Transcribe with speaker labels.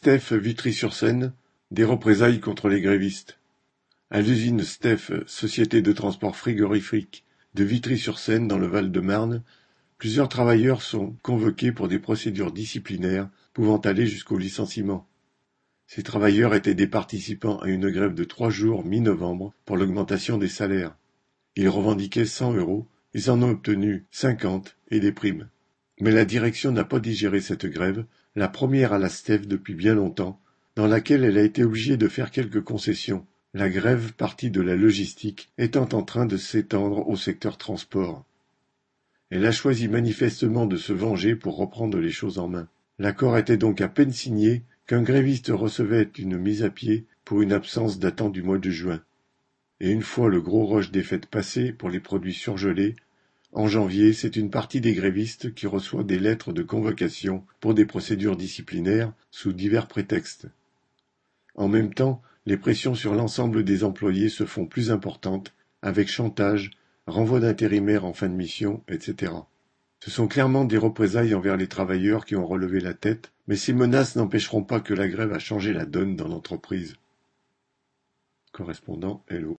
Speaker 1: Stef Vitry-sur-Seine, des représailles contre les grévistes. À l'usine Stef, société de transport frigorifique de Vitry-sur-Seine dans le Val-de-Marne, plusieurs travailleurs sont convoqués pour des procédures disciplinaires pouvant aller jusqu'au licenciement. Ces travailleurs étaient des participants à une grève de trois jours mi-novembre pour l'augmentation des salaires. Ils revendiquaient cent euros, ils en ont obtenu cinquante et des primes. Mais la direction n'a pas digéré cette grève, la première à la Stef depuis bien longtemps, dans laquelle elle a été obligée de faire quelques concessions, la grève partie de la logistique étant en train de s'étendre au secteur transport. Elle a choisi manifestement de se venger pour reprendre les choses en main. L'accord était donc à peine signé qu'un gréviste recevait une mise à pied pour une absence datant du mois de juin. Et une fois le gros rush des fêtes passé pour les produits surgelés, en janvier, c'est une partie des grévistes qui reçoit des lettres de convocation pour des procédures disciplinaires sous divers prétextes. En même temps, les pressions sur l'ensemble des employés se font plus importantes, avec chantage, renvoi d'intérimaires en fin de mission, etc. Ce sont clairement des représailles envers les travailleurs qui ont relevé la tête, mais ces menaces n'empêcheront pas que la grève a changé la donne dans l'entreprise. Correspondant Hello.